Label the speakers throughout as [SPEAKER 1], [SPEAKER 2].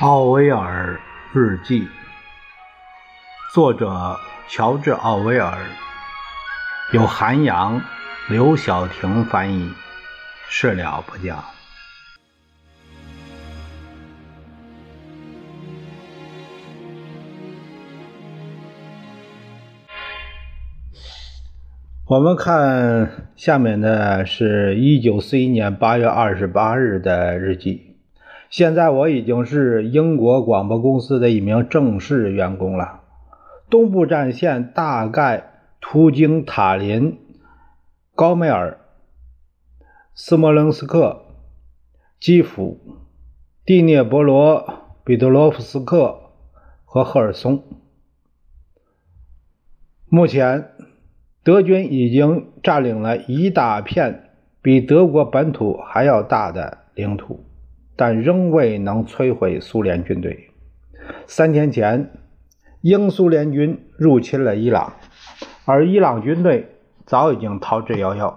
[SPEAKER 1] 奥威尔日记，作者乔治·奥威尔，由韩阳、刘晓婷翻译，事了不讲。我们看下面的是一九四一年八月二十八日的日记。现在我已经是英国广播公司的一名正式员工了。东部战线大概途经塔林、高梅尔、斯摩棱斯克、基辅、第聂伯罗、彼得罗夫斯克和赫尔松。目前，德军已经占领了一大片比德国本土还要大的领土。但仍未能摧毁苏联军队。三天前，英苏联军入侵了伊朗，而伊朗军队早已经逃之夭夭，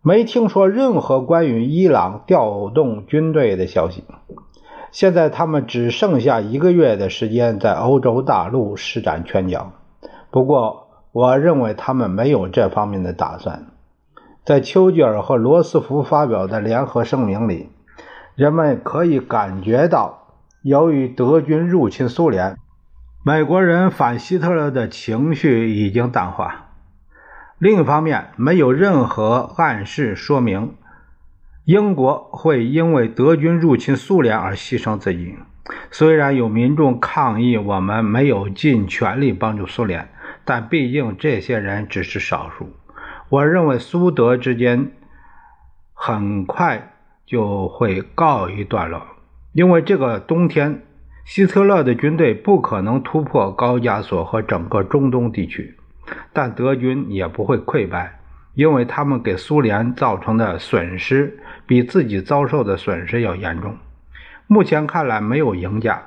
[SPEAKER 1] 没听说任何关于伊朗调动军队的消息。现在他们只剩下一个月的时间在欧洲大陆施展拳脚。不过，我认为他们没有这方面的打算。在丘吉尔和罗斯福发表的联合声明里。人们可以感觉到，由于德军入侵苏联，美国人反希特勒的情绪已经淡化。另一方面，没有任何暗示说明英国会因为德军入侵苏联而牺牲自己。虽然有民众抗议我们没有尽全力帮助苏联，但毕竟这些人只是少数。我认为苏德之间很快。就会告一段落，因为这个冬天，希特勒的军队不可能突破高加索和整个中东地区，但德军也不会溃败，因为他们给苏联造成的损失比自己遭受的损失要严重。目前看来没有赢家，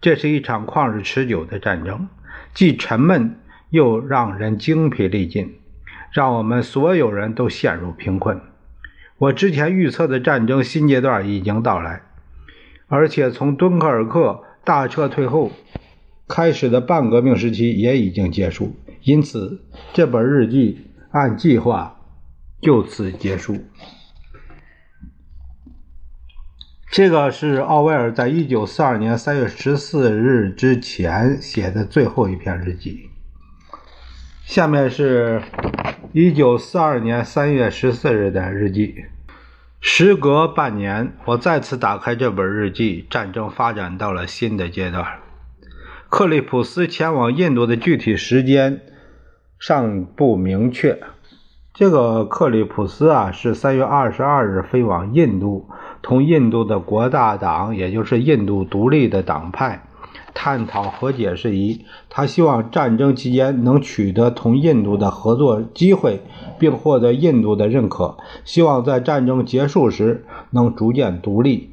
[SPEAKER 1] 这是一场旷日持久的战争，既沉闷又让人精疲力尽，让我们所有人都陷入贫困。我之前预测的战争新阶段已经到来，而且从敦刻尔克大撤退后开始的半革命时期也已经结束，因此这本日记按计划就此结束。这个是奥威尔在一九四二年三月十四日之前写的最后一篇日记。下面是一九四二年三月十四日的日记。时隔半年，我再次打开这本日记。战争发展到了新的阶段。克里普斯前往印度的具体时间尚不明确。这个克里普斯啊，是三月二十二日飞往印度，同印度的国大党，也就是印度独立的党派。探讨和解事宜，他希望战争期间能取得同印度的合作机会，并获得印度的认可。希望在战争结束时能逐渐独立。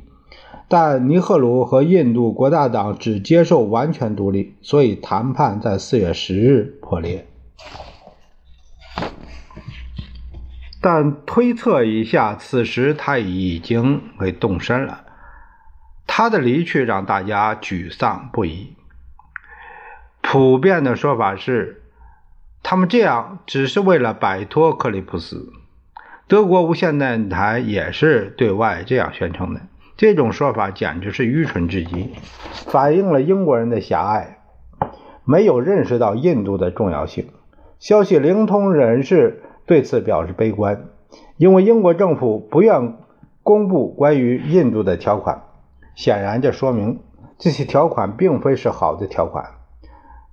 [SPEAKER 1] 但尼赫鲁和印度国大党只接受完全独立，所以谈判在四月十日破裂。但推测一下，此时他已经被动身了。他的离去让大家沮丧不已。普遍的说法是，他们这样只是为了摆脱克里普斯。德国无线电台也是对外这样宣称的。这种说法简直是愚蠢至极，反映了英国人的狭隘，没有认识到印度的重要性。消息灵通人士对此表示悲观，因为英国政府不愿公布关于印度的条款。显然，这说明这些条款并非是好的条款。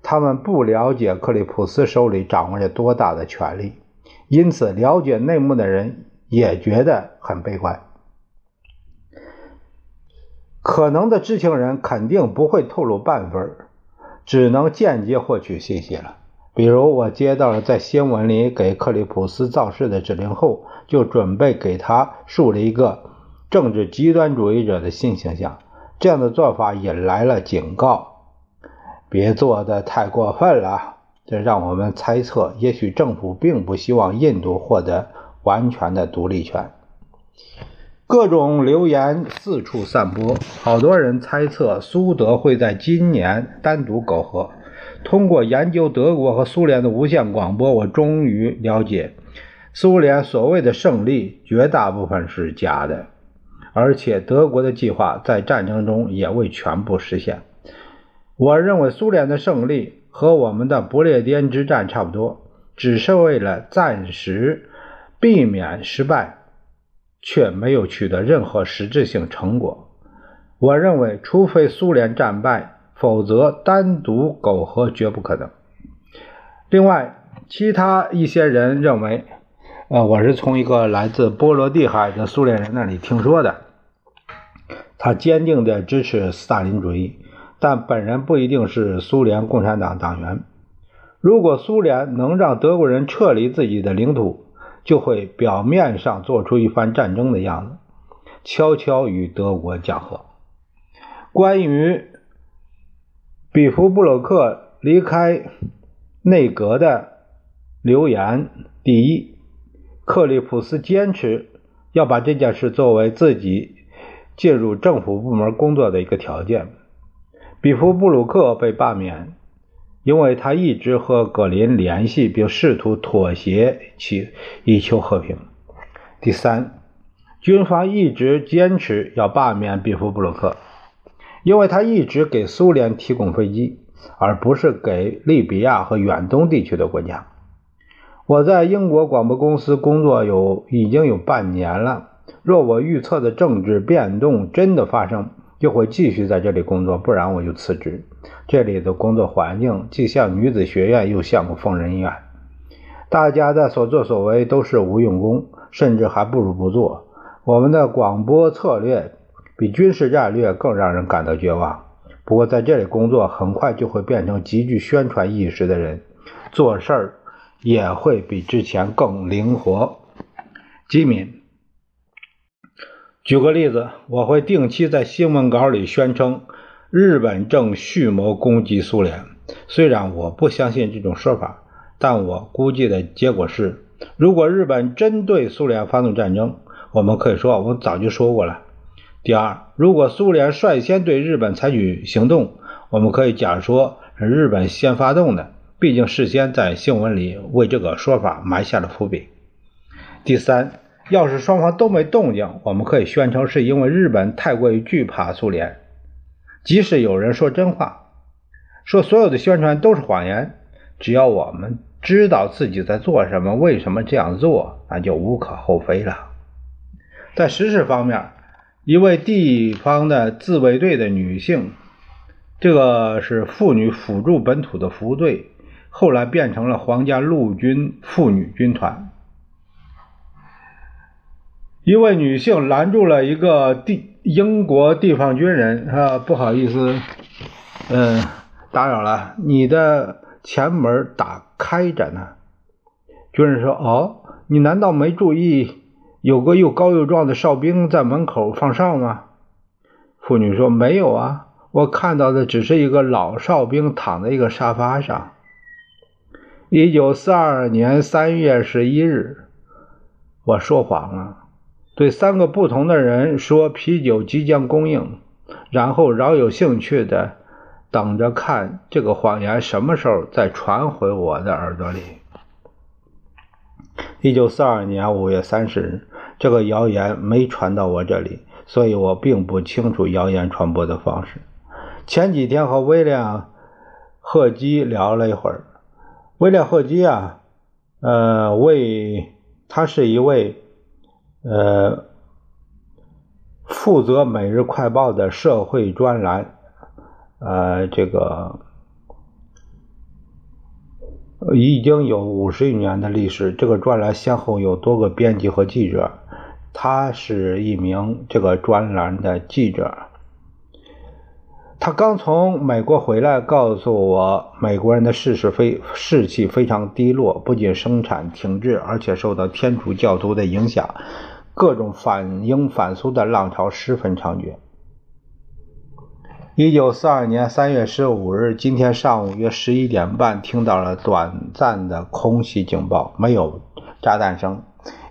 [SPEAKER 1] 他们不了解克里普斯手里掌握着多大的权力，因此了解内幕的人也觉得很悲观。可能的知情人肯定不会透露半分，只能间接获取信息了。比如，我接到了在新闻里给克里普斯造势的指令后，就准备给他树立一个。政治极端主义者的新形象，这样的做法引来了警告：别做的太过分了。这让我们猜测，也许政府并不希望印度获得完全的独立权。各种流言四处散播，好多人猜测苏德会在今年单独苟合。通过研究德国和苏联的无线广播，我终于了解，苏联所谓的胜利绝大部分是假的，而且德国的计划在战争中也未全部实现。我认为苏联的胜利和我们的不列颠之战差不多，只是为了暂时避免失败。却没有取得任何实质性成果。我认为，除非苏联战败，否则单独苟合绝不可能。另外，其他一些人认为，呃，我是从一个来自波罗的海的苏联人那里听说的。他坚定地支持斯大林主义，但本人不一定是苏联共产党党员。如果苏联能让德国人撤离自己的领土，就会表面上做出一番战争的样子，悄悄与德国讲和。关于比弗布鲁克离开内阁的留言：第一，克利普斯坚持要把这件事作为自己进入政府部门工作的一个条件。比弗布鲁克被罢免。因为他一直和格林联系，并试图妥协其以求和平。第三，军方一直坚持要罢免比夫布鲁克，因为他一直给苏联提供飞机，而不是给利比亚和远东地区的国家。我在英国广播公司工作有已经有半年了。若我预测的政治变动真的发生，就会继续在这里工作，不然我就辞职。这里的工作环境既像女子学院，又像个疯人院。大家的所作所为都是无用功，甚至还不如不做。我们的广播策略比军事战略更让人感到绝望。不过在这里工作，很快就会变成极具宣传意识的人，做事儿也会比之前更灵活。吉敏。举个例子，我会定期在新闻稿里宣称日本正蓄谋攻击苏联。虽然我不相信这种说法，但我估计的结果是，如果日本真对苏联发动战争，我们可以说我早就说过了。第二，如果苏联率先对日本采取行动，我们可以假说是日本先发动的，毕竟事先在新闻里为这个说法埋下了伏笔。第三。要是双方都没动静，我们可以宣称是因为日本太过于惧怕苏联。即使有人说真话，说所有的宣传都是谎言，只要我们知道自己在做什么，为什么这样做，那就无可厚非了。在实事方面，一位地方的自卫队的女性，这个是妇女辅助本土的服务队，后来变成了皇家陆军妇女军团。一位女性拦住了一个地英国地方军人，啊，不好意思，嗯，打扰了，你的前门打开着呢。军人说：“哦，你难道没注意有个又高又壮的哨兵在门口放哨吗？”妇女说：“没有啊，我看到的只是一个老哨兵躺在一个沙发上。”一九四二年三月十一日，我说谎了。对三个不同的人说啤酒即将供应，然后饶有兴趣的等着看这个谎言什么时候再传回我的耳朵里。一九四二年五月三十日，这个谣言没传到我这里，所以我并不清楚谣言传播的方式。前几天和威廉·赫基聊了一会儿，威廉·赫基啊，呃，为他是一位。呃，负责《每日快报》的社会专栏，呃，这个已经有五十余年的历史。这个专栏先后有多个编辑和记者，他是一名这个专栏的记者。他刚从美国回来，告诉我，美国人的士是非士气非常低落，不仅生产停滞，而且受到天主教徒的影响。各种反英反苏的浪潮十分猖獗。一九四二年三月十五日，今天上午约十一点半，听到了短暂的空袭警报，没有炸弹声，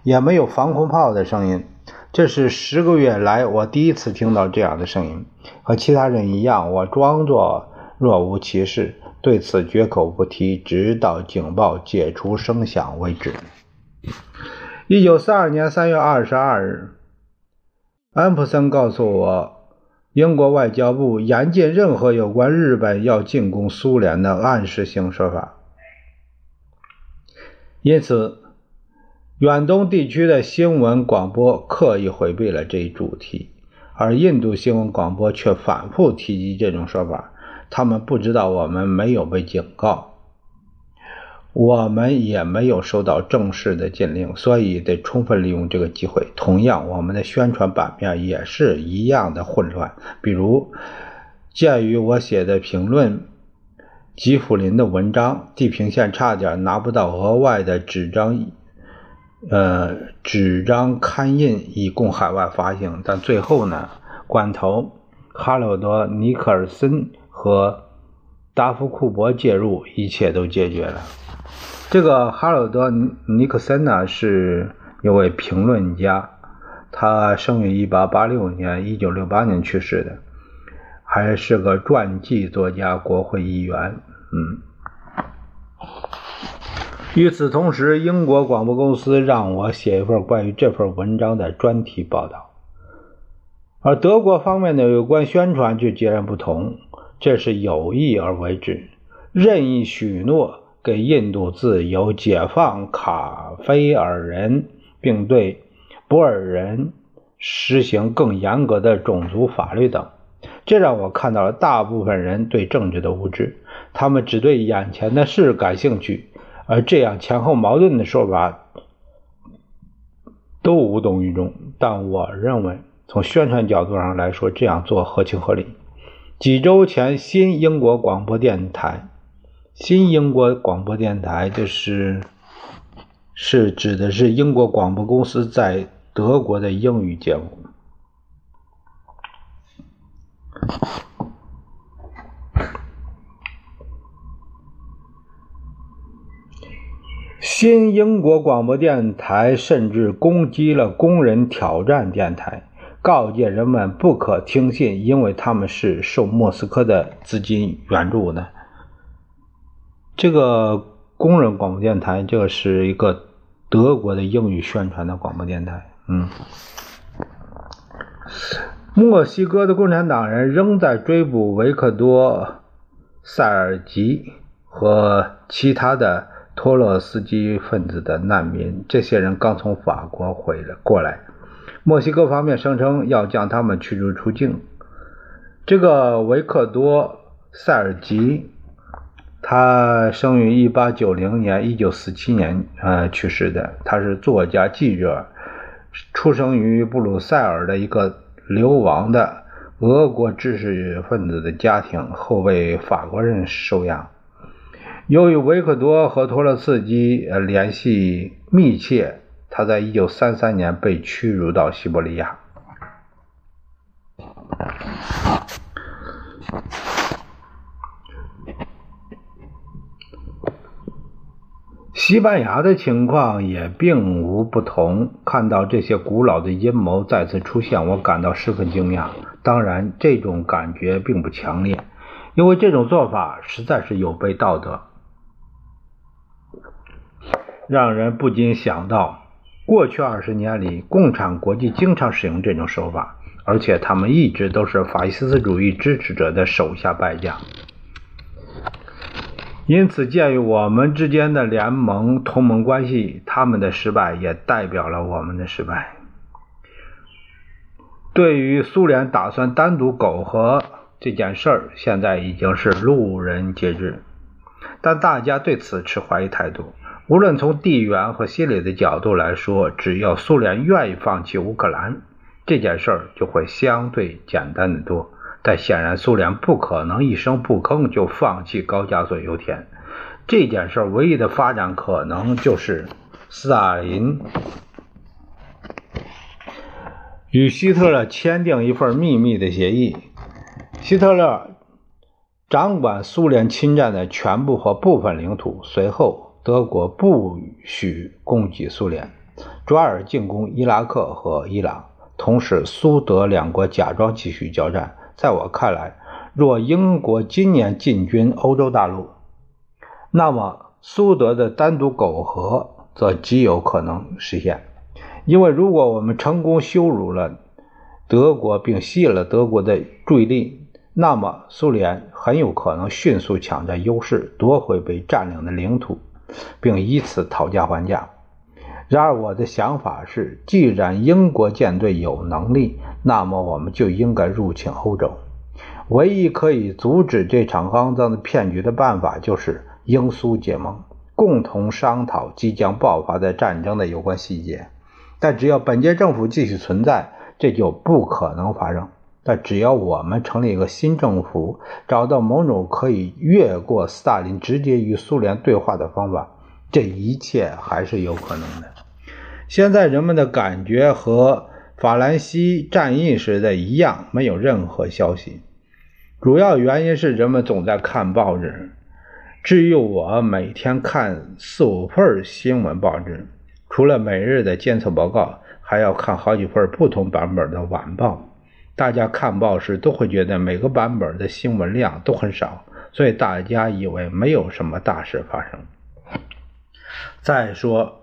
[SPEAKER 1] 也没有防空炮的声音。这是十个月来我第一次听到这样的声音。和其他人一样，我装作若无其事，对此绝口不提，直到警报解除声响为止。一九四二年三月二十二日，安普森告诉我，英国外交部严禁任何有关日本要进攻苏联的暗示性说法。因此，远东地区的新闻广播刻意回避了这一主题，而印度新闻广播却反复提及这种说法。他们不知道我们没有被警告，我们也没有收到正式的禁令，所以得充分利用这个机会。同样，我们的宣传版面也是一样的混乱。比如，鉴于我写的评论。吉普林的文章，地平线差点拿不到额外的纸张，呃，纸张刊印以供海外发行。但最后呢，管头哈罗德·尼克尔森和达夫库伯介入，一切都解决了。这个哈罗德·尼克森呢，是一位评论家，他生于1886年，1968年去世的。还是个传记作家，国会议员。嗯。与此同时，英国广播公司让我写一份关于这份文章的专题报道，而德国方面的有关宣传就截然不同。这是有意而为之，任意许诺给印度自由、解放卡菲尔人，并对博尔人实行更严格的种族法律等。这让我看到了大部分人对政治的无知，他们只对眼前的事感兴趣，而这样前后矛盾的说法都无动于衷。但我认为，从宣传角度上来说，这样做合情合理。几周前，新英国广播电台，新英国广播电台就是是指的是英国广播公司在德国的英语节目。新英国广播电台甚至攻击了工人挑战电台，告诫人们不可听信，因为他们是受莫斯科的资金援助的。这个工人广播电台，这是一个德国的英语宣传的广播电台。嗯。墨西哥的共产党人仍在追捕维克多·塞尔吉和其他的托洛斯基分子的难民。这些人刚从法国回来过来，墨西哥方面声称要将他们驱逐出境。这个维克多·塞尔吉，他生于1890年，1947年呃去世的。他是作家、记者，出生于布鲁塞尔的一个。流亡的俄国知识分子的家庭后被法国人收养。由于维克多和托洛茨基联系密切，他在1933年被驱逐到西伯利亚。西班牙的情况也并无不同。看到这些古老的阴谋再次出现，我感到十分惊讶。当然，这种感觉并不强烈，因为这种做法实在是有悖道德，让人不禁想到，过去二十年里，共产国际经常使用这种手法，而且他们一直都是法西斯主义支持者的手下败将。因此，鉴于我们之间的联盟同盟关系，他们的失败也代表了我们的失败。对于苏联打算单独苟合这件事儿，现在已经是路人皆知，但大家对此持怀疑态度。无论从地缘和心理的角度来说，只要苏联愿意放弃乌克兰，这件事儿就会相对简单的多。但显然，苏联不可能一声不吭就放弃高加索油田。这件事儿唯一的发展可能就是斯大林与希特勒签订一份秘密的协议，希特勒掌管苏联侵占的全部或部分领土。随后，德国不许攻击苏联，转而进攻伊拉克和伊朗。同时苏德两国假装继续交战。在我看来，若英国今年进军欧洲大陆，那么苏德的单独苟合则极有可能实现。因为如果我们成功羞辱了德国，并吸引了德国的注意力，那么苏联很有可能迅速抢占优势，夺回被占领的领土，并以此讨价还价。然而，我的想法是，既然英国舰队有能力，那么我们就应该入侵欧洲。唯一可以阻止这场肮脏的骗局的办法，就是英苏结盟，共同商讨即将爆发的战争的有关细节。但只要本届政府继续存在，这就不可能发生。但只要我们成立一个新政府，找到某种可以越过斯大林直接与苏联对话的方法，这一切还是有可能的。现在人们的感觉和法兰西战役时的一样，没有任何消息。主要原因是人们总在看报纸。至于我，每天看四五份新闻报纸，除了每日的监测报告，还要看好几份不同版本的晚报。大家看报时都会觉得每个版本的新闻量都很少，所以大家以为没有什么大事发生。再说。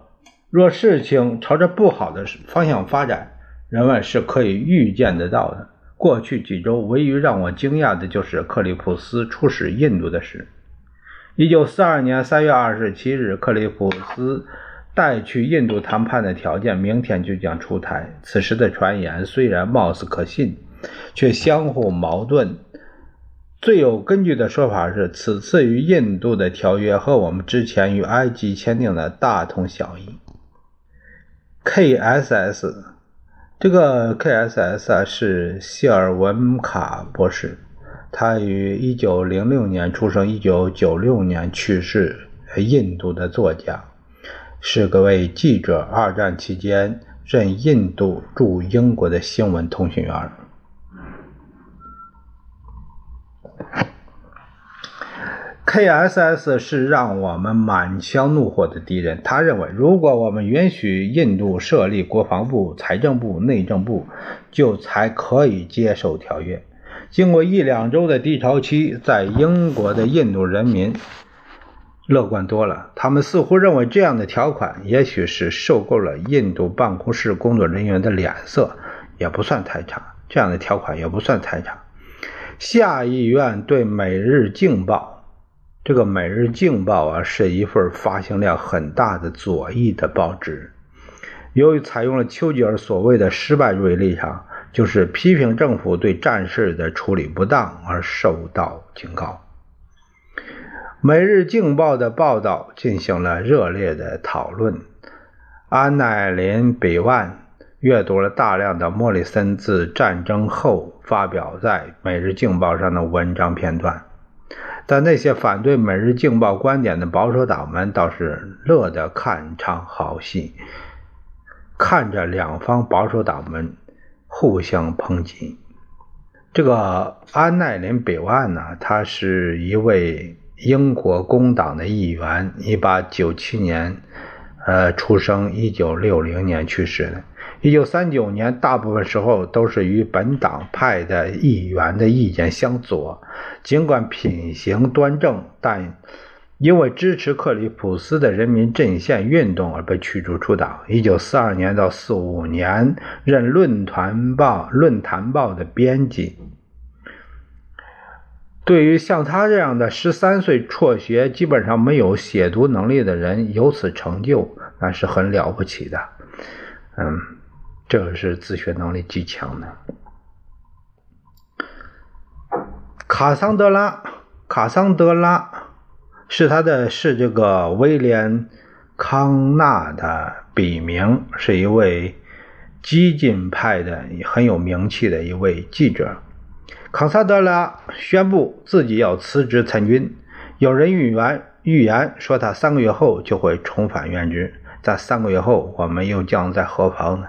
[SPEAKER 1] 若事情朝着不好的方向发展，人们是可以预见得到的。过去几周，唯一让我惊讶的就是克里普斯出使印度的事。一九四二年三月二十七日，克里普斯带去印度谈判的条件明天就将出台。此时的传言虽然貌似可信，却相互矛盾。最有根据的说法是，此次与印度的条约和我们之前与埃及签订的大同小异。K.S.S. 这个 K.S.S. 是谢尔文卡博士，他于一九零六年出生，一九九六年去世。印度的作家，是个位记者。二战期间任印度驻英国的新闻通讯员。K.S.S 是让我们满腔怒火的敌人。他认为，如果我们允许印度设立国防部、财政部、内政部，就才可以接受条约。经过一两周的低潮期，在英国的印度人民乐观多了。他们似乎认为，这样的条款也许是受够了印度办公室工作人员的脸色，也不算太差。这样的条款也不算太差。下议院对《每日镜报》。这个《每日镜报》啊，是一份发行量很大的左翼的报纸。由于采用了丘吉尔所谓的失败主义立场，就是批评政府对战事的处理不当，而受到警告。《每日镜报》的报道进行了热烈的讨论。安奈林·比万阅读了大量的莫里森自战争后发表在《每日镜报》上的文章片段。但那些反对《每日镜报》观点的保守党们倒是乐得看场好戏，看着两方保守党们互相抨击。这个安奈林·比万呢，他是一位英国工党的议员，1897年呃出生，1960年去世的。1939年，大部分时候都是与本党派的议员的意见相左。尽管品行端正，但因为支持克里普斯的人民阵线运动而被驱逐出党。1942年到45年，任《论坛报》《论坛报》的编辑。对于像他这样的13岁辍学、基本上没有写读能力的人，有此成就，那是很了不起的。嗯。这个是自学能力极强的。卡桑德拉，卡桑德拉是他的，是这个威廉康纳的笔名，是一位激进派的很有名气的一位记者。卡萨德拉宣布自己要辞职参军，有人预言预言说他三个月后就会重返原职。在三个月后，我们又将在何方呢？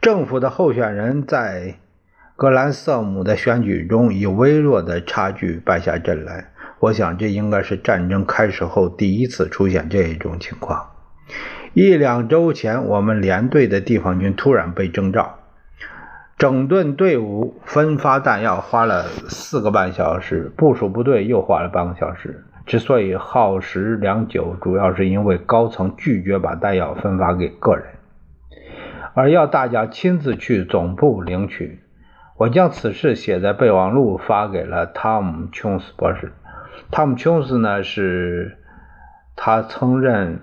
[SPEAKER 1] 政府的候选人在格兰瑟姆的选举中以微弱的差距败下阵来。我想，这应该是战争开始后第一次出现这种情况。一两周前，我们连队的地方军突然被征召，整顿队伍、分发弹药花了四个半小时，部署部队又花了半个小时。之所以耗时良久，主要是因为高层拒绝把弹药分发给个人，而要大家亲自去总部领取。我将此事写在备忘录，发给了汤姆·琼斯博士。汤姆·琼斯呢，是他曾任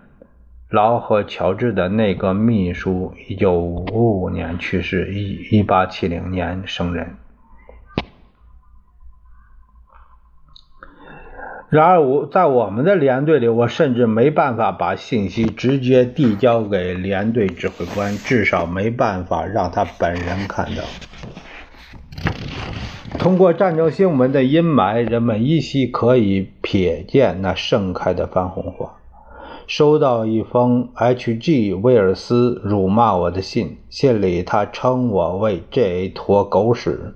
[SPEAKER 1] 劳和乔治的那个秘书。一九五五年去世，一一八七零年生人。然而，我在我们的连队里，我甚至没办法把信息直接递交给连队指挥官，至少没办法让他本人看到。通过战争新闻的阴霾，人们依稀可以瞥见那盛开的番红花。收到一封 H.G. 威尔斯辱骂我的信，信里他称我为这坨狗屎，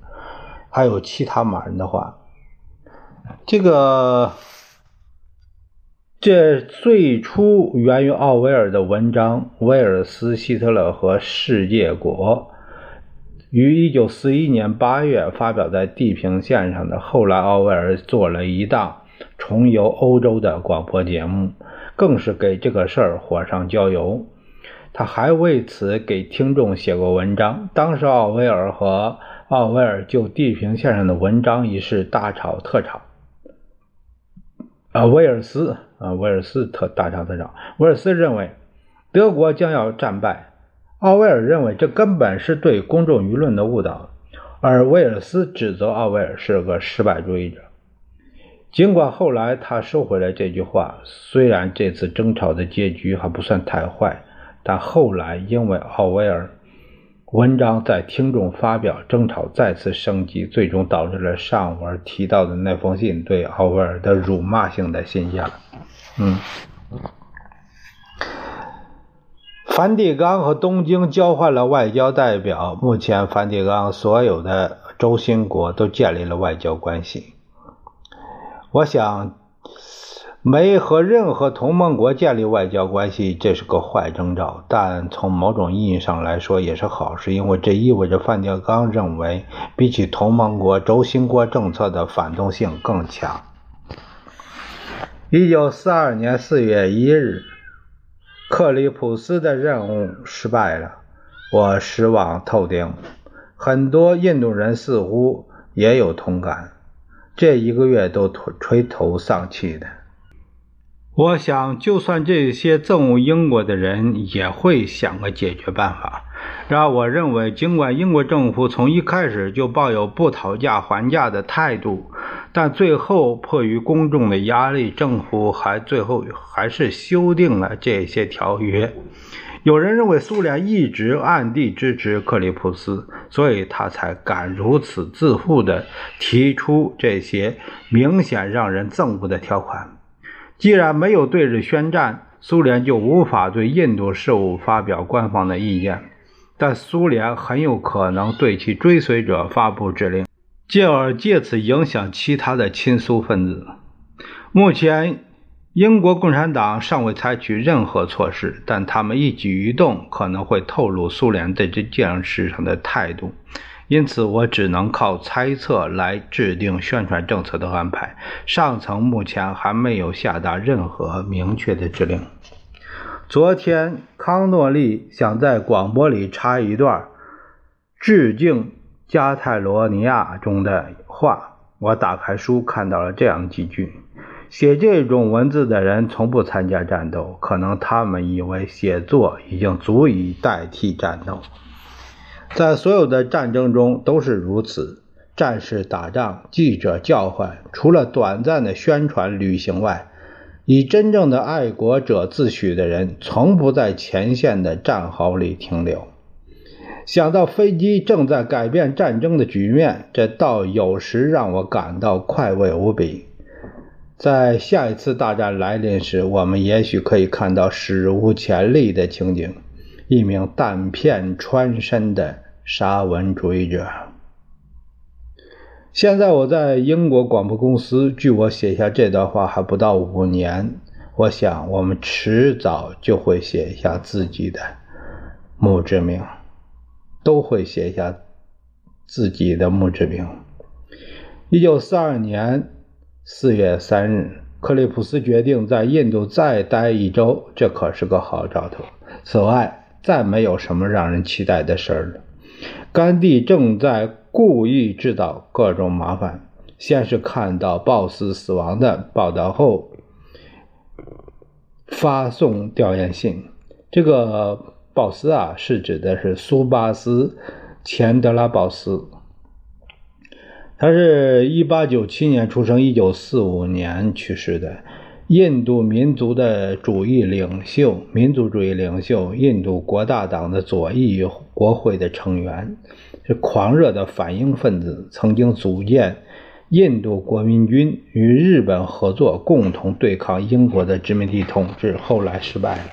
[SPEAKER 1] 还有其他骂人的话。这个，这最初源于奥威尔的文章《威尔斯、希特勒和世界国》。于一九四一年八月发表在地平线上的。后来，奥威尔做了一档重游欧洲的广播节目，更是给这个事儿火上浇油。他还为此给听众写过文章。当时，奥威尔和奥威尔就地平线上的文章一事大吵特吵。啊，威尔斯啊，威尔斯特大吵特吵。威尔斯认为德国将要战败。奥威尔认为这根本是对公众舆论的误导，而威尔斯指责奥威尔是个失败主义者。尽管后来他收回了这句话，虽然这次争吵的结局还不算太坏，但后来因为奥威尔文章在听众发表，争吵再次升级，最终导致了上文提到的那封信对奥威尔的辱骂性的信件。嗯。梵蒂冈和东京交换了外交代表。目前，梵蒂冈所有的轴心国都建立了外交关系。我想，没和任何同盟国建立外交关系，这是个坏征兆。但从某种意义上来说，也是好事，因为这意味着梵蒂冈认为，比起同盟国，轴心国政策的反动性更强。一九四二年四月一日。克里普斯的任务失败了，我失望透顶。很多印度人似乎也有同感，这一个月都垂头丧气的。我想，就算这些憎恶英国的人也会想个解决办法。然而，我认为，尽管英国政府从一开始就抱有不讨价还价的态度，但最后迫于公众的压力，政府还最后还是修订了这些条约。有人认为苏联一直暗地支持克里普斯，所以他才敢如此自负地提出这些明显让人憎恶的条款。既然没有对日宣战，苏联就无法对印度事务发表官方的意见。但苏联很有可能对其追随者发布指令，进而借此影响其他的亲苏分子。目前，英国共产党尚未采取任何措施，但他们一举一动可能会透露苏联对这件事上的态度。因此，我只能靠猜测来制定宣传政策的安排。上层目前还没有下达任何明确的指令。昨天，康诺利想在广播里插一段致敬加泰罗尼亚中的话。我打开书，看到了这样几句：写这种文字的人从不参加战斗，可能他们以为写作已经足以代替战斗。在所有的战争中都是如此。战士打仗，记者叫唤，除了短暂的宣传旅行外。以真正的爱国者自诩的人，从不在前线的战壕里停留。想到飞机正在改变战争的局面，这倒有时让我感到快慰无比。在下一次大战来临时，我们也许可以看到史无前例的情景：一名弹片穿身的沙文主义者。现在我在英国广播公司，距我写下这段话还不到五年。我想，我们迟早就会写下自己的墓志铭，都会写下自己的墓志铭。一九四二年四月三日，克里普斯决定在印度再待一周，这可是个好兆头。此外，再没有什么让人期待的事儿了。甘地正在故意制造各种麻烦。先是看到鲍斯死亡的报道后，发送吊唁信。这个鲍斯啊，是指的是苏巴斯·钱德拉鲍斯。他是一八九七年出生，一九四五年去世的，印度民族的主义领袖，民族主义领袖，印度国大党的左翼国会的成员，是狂热的反英分子，曾经组建印度国民军，与日本合作，共同对抗英国的殖民地统治，后来失败了。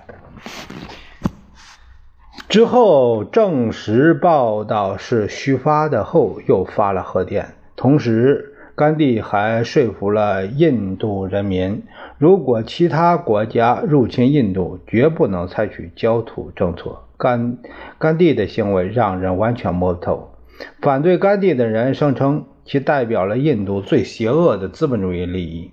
[SPEAKER 1] 之后证实报道是虚发的后，又发了贺电。同时，甘地还说服了印度人民，如果其他国家入侵印度，绝不能采取焦土政策。甘甘地的行为让人完全摸不透。反对甘地的人声称其代表了印度最邪恶的资本主义利益，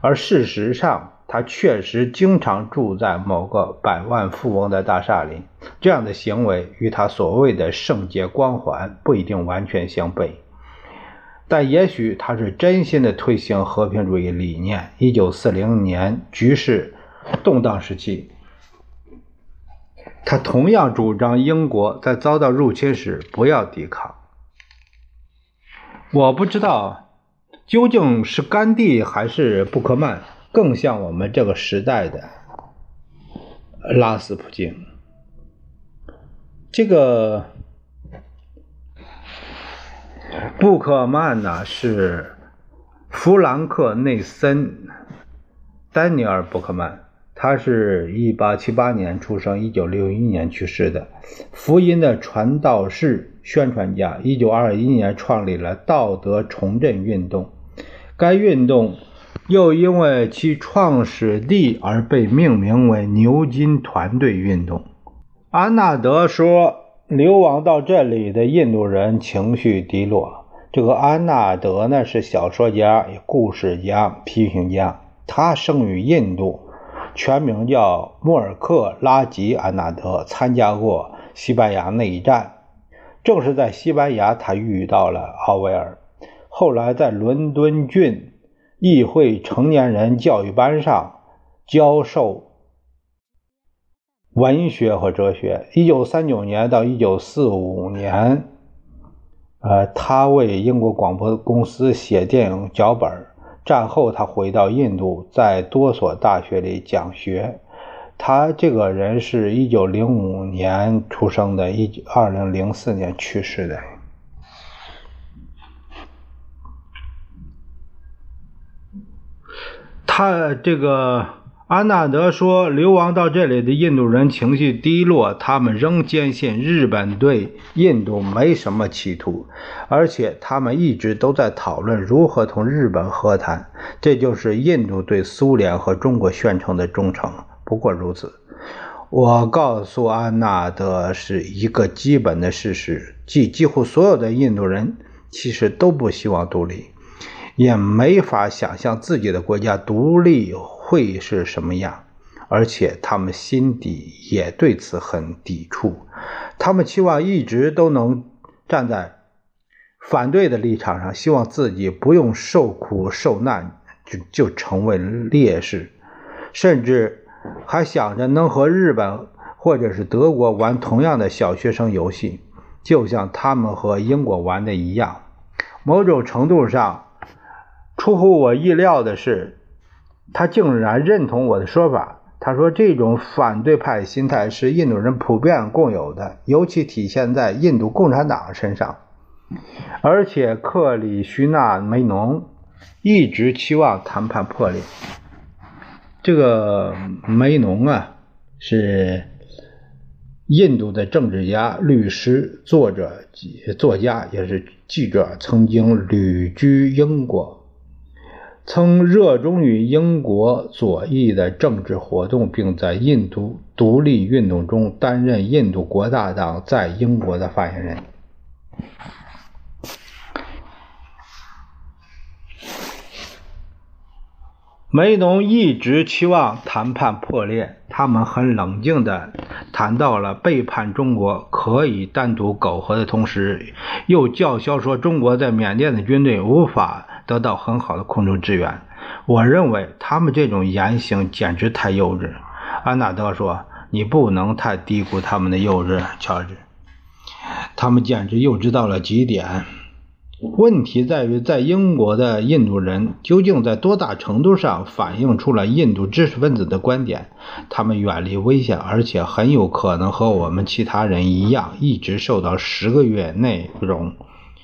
[SPEAKER 1] 而事实上，他确实经常住在某个百万富翁的大厦里。这样的行为与他所谓的圣洁光环不一定完全相悖。但也许他是真心的推行和平主义理念。一九四零年局势动荡时期，他同样主张英国在遭到入侵时不要抵抗。我不知道究竟是甘地还是布克曼更像我们这个时代的拉斯普京。这个。布克曼呢是弗兰克内森，丹尼尔·布克曼，他是一八七八年出生，一九六一年去世的，福音的传道士、宣传家。一九二一年创立了道德重振运动，该运动又因为其创始地而被命名为牛津团队运动。安纳德说。流亡到这里的印度人情绪低落。这个安纳德呢是小说家、故事家、批评家。他生于印度，全名叫穆尔克拉吉·安纳德，参加过西班牙内战。正是在西班牙，他遇到了奥威尔。后来在伦敦郡议会成年人教育班上教授。文学和哲学。一九三九年到一九四五年，呃，他为英国广播公司写电影脚本。战后，他回到印度，在多所大学里讲学。他这个人是一九零五年出生的，一九二零零四年去世的。他这个。安纳德说：“流亡到这里的印度人情绪低落，他们仍坚信日本对印度没什么企图，而且他们一直都在讨论如何同日本和谈。这就是印度对苏联和中国宣称的忠诚，不过如此。我告诉安纳德是一个基本的事实，即几乎所有的印度人其实都不希望独立，也没法想象自己的国家独立。”会是什么样？而且他们心底也对此很抵触。他们期望一直都能站在反对的立场上，希望自己不用受苦受难就就成为烈士，甚至还想着能和日本或者是德国玩同样的小学生游戏，就像他们和英国玩的一样。某种程度上，出乎我意料的是。他竟然认同我的说法。他说：“这种反对派心态是印度人普遍共有的，尤其体现在印度共产党身上。而且克里希纳梅农一直期望谈判破裂。这个梅农啊，是印度的政治家、律师、作者、作家，也是记者，曾经旅居英国。”曾热衷于英国左翼的政治活动并在印度独立运动中担任印度国大党在英国的发言人。梅农一直期望谈判破裂他们很冷静地谈到了背叛中国可以单独苟合的同时又叫嚣说中国在缅甸的军队无法得到很好的空中支援。我认为他们这种言行简直太幼稚。安纳德说：“你不能太低估他们的幼稚，乔治。他们简直幼稚到了极点。”问题在于，在英国的印度人究竟在多大程度上反映出了印度知识分子的观点？他们远离危险，而且很有可能和我们其他人一样，一直受到十个月内种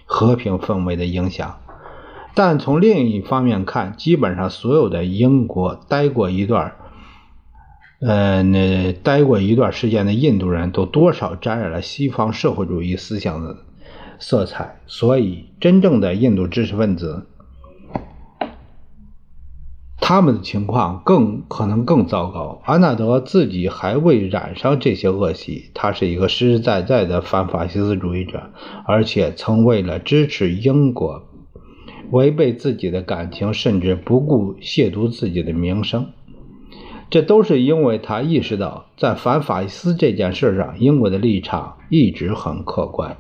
[SPEAKER 1] 和平氛围的影响。但从另一方面看，基本上所有的英国待过一段，呃，那待过一段时间的印度人都多少沾染了西方社会主义思想的。色彩，所以真正的印度知识分子，他们的情况更可能更糟糕。安纳德自己还未染上这些恶习，他是一个实实在在的反法西斯主义者，而且曾为了支持英国，违背自己的感情，甚至不顾亵渎自己的名声。这都是因为他意识到，在反法西斯这件事上，英国的立场一直很客观。